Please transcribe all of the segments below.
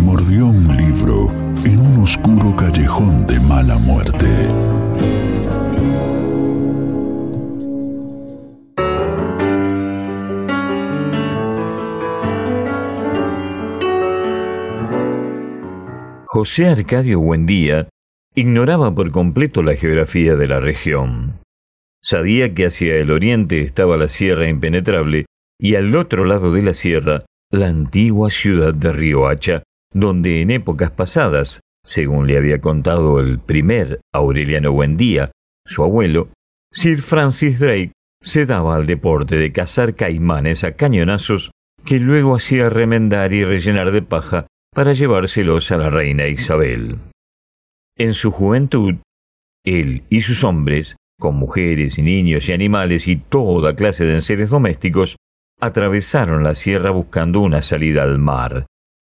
Mordió un libro en un oscuro callejón de mala muerte. José Arcadio Buendía ignoraba por completo la geografía de la región. Sabía que hacia el oriente estaba la Sierra Impenetrable y al otro lado de la sierra la antigua ciudad de Riohacha, donde en épocas pasadas, según le había contado el primer Aureliano Buendía, su abuelo, Sir Francis Drake se daba al deporte de cazar caimanes a cañonazos que luego hacía remendar y rellenar de paja para llevárselos a la reina Isabel. En su juventud, él y sus hombres, con mujeres y niños y animales y toda clase de enseres domésticos, atravesaron la sierra buscando una salida al mar,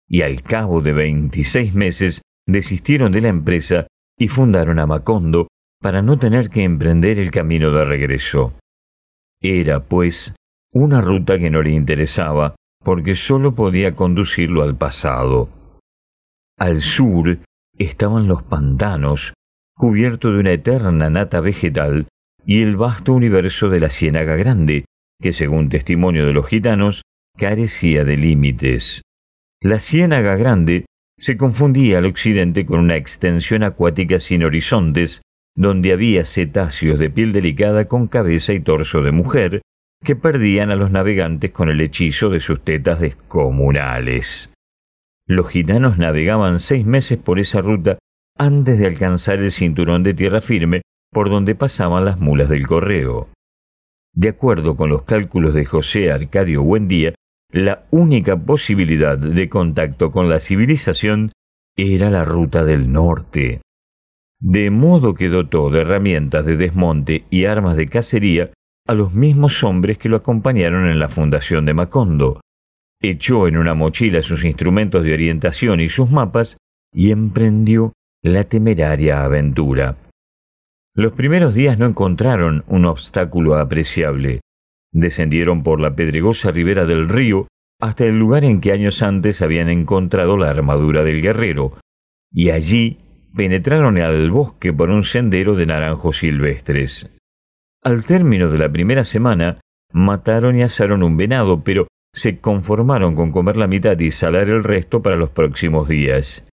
y al cabo de veintiséis meses desistieron de la empresa y fundaron a Macondo para no tener que emprender el camino de regreso. Era, pues, una ruta que no le interesaba porque sólo podía conducirlo al pasado. Al sur estaban los pantanos, cubiertos de una eterna nata vegetal, y el vasto universo de la Ciénaga Grande, que según testimonio de los gitanos, carecía de límites. La Ciénaga Grande se confundía al occidente con una extensión acuática sin horizontes, donde había cetáceos de piel delicada con cabeza y torso de mujer, que perdían a los navegantes con el hechizo de sus tetas descomunales. Los gitanos navegaban seis meses por esa ruta antes de alcanzar el cinturón de tierra firme por donde pasaban las mulas del correo. De acuerdo con los cálculos de José Arcadio Buendía, la única posibilidad de contacto con la civilización era la ruta del norte. De modo que dotó de herramientas de desmonte y armas de cacería a los mismos hombres que lo acompañaron en la fundación de Macondo. Echó en una mochila sus instrumentos de orientación y sus mapas y emprendió la temeraria aventura. Los primeros días no encontraron un obstáculo apreciable. Descendieron por la pedregosa ribera del río hasta el lugar en que años antes habían encontrado la armadura del guerrero, y allí penetraron al bosque por un sendero de naranjos silvestres. Al término de la primera semana, mataron y asaron un venado, pero se conformaron con comer la mitad y salar el resto para los próximos días.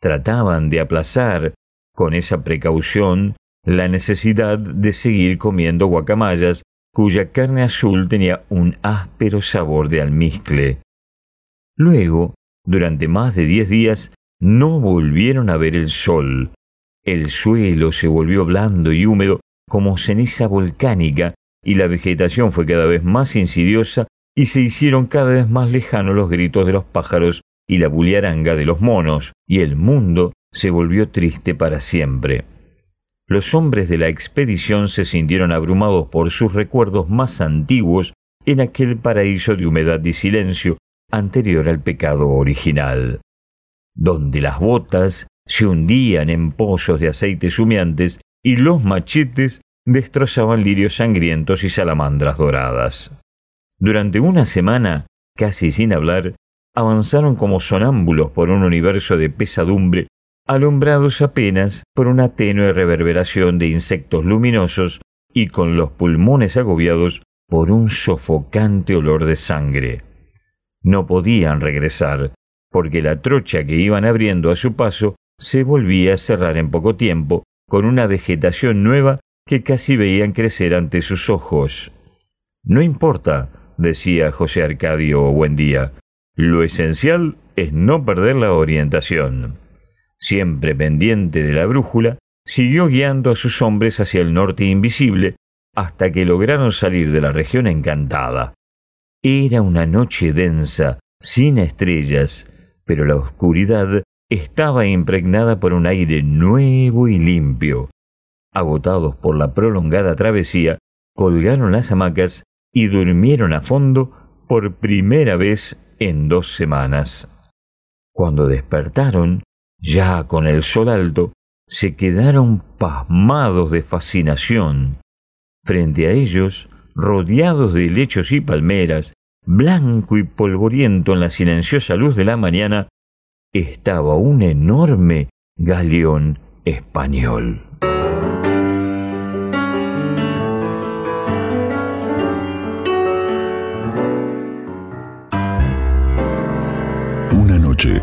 Trataban de aplazar, con esa precaución, la necesidad de seguir comiendo guacamayas, cuya carne azul tenía un áspero sabor de almizcle. Luego, durante más de diez días, no volvieron a ver el sol. El suelo se volvió blando y húmedo como ceniza volcánica, y la vegetación fue cada vez más insidiosa y se hicieron cada vez más lejanos los gritos de los pájaros y la buliaranga de los monos, y el mundo se volvió triste para siempre. Los hombres de la expedición se sintieron abrumados por sus recuerdos más antiguos en aquel paraíso de humedad y silencio anterior al pecado original, donde las botas se hundían en pozos de aceites humeantes y los machetes destrozaban lirios sangrientos y salamandras doradas. Durante una semana, casi sin hablar, avanzaron como sonámbulos por un universo de pesadumbre, alumbrados apenas por una tenue reverberación de insectos luminosos y con los pulmones agobiados por un sofocante olor de sangre. No podían regresar, porque la trocha que iban abriendo a su paso se volvía a cerrar en poco tiempo, con una vegetación nueva que casi veían crecer ante sus ojos. No importa, decía José Arcadio Buendía, lo esencial es no perder la orientación. Siempre pendiente de la brújula, siguió guiando a sus hombres hacia el norte invisible hasta que lograron salir de la región encantada. Era una noche densa, sin estrellas, pero la oscuridad estaba impregnada por un aire nuevo y limpio. Agotados por la prolongada travesía, colgaron las hamacas y durmieron a fondo por primera vez en dos semanas. Cuando despertaron, ya con el sol alto, se quedaron pasmados de fascinación. Frente a ellos, rodeados de lechos y palmeras, blanco y polvoriento en la silenciosa luz de la mañana, estaba un enorme galeón español. Una noche